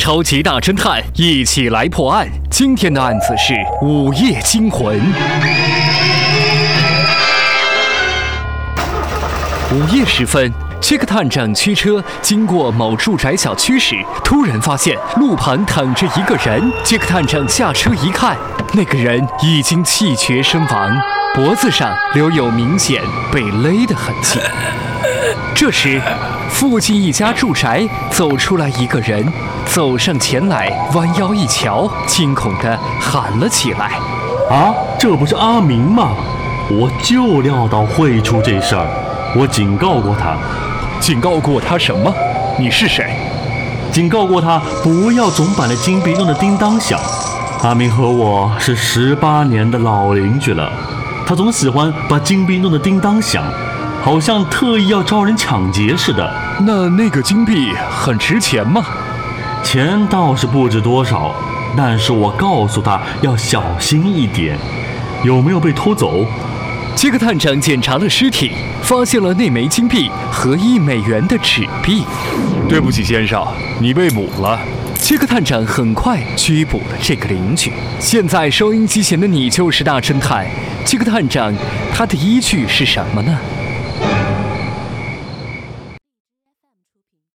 超级大侦探一起来破案。今天的案子是午夜惊魂。午夜时分，杰克探长驱车经过某住宅小区时，突然发现路旁躺着一个人。杰克探长下车一看，那个人已经气绝身亡，脖子上留有明显被勒的痕迹。这时，附近一家住宅走出来一个人，走上前来，弯腰一瞧，惊恐地喊了起来：“啊，这不是阿明吗？我就料到会出这事儿，我警告过他，警告过他什么？你是谁？警告过他不要总把那金币弄得叮当响。阿明和我是十八年的老邻居了，他总喜欢把金币弄得叮当响。”好像特意要招人抢劫似的。那那个金币很值钱吗？钱倒是不值多少，但是我告诉他要小心一点。有没有被偷走？杰克探长检查了尸体，发现了那枚金币和一美元的纸币。对不起，先生，你被捕了。杰克探长很快拘捕了这个邻居。现在收音机前的你就是大侦探。杰克探长，他的依据是什么呢？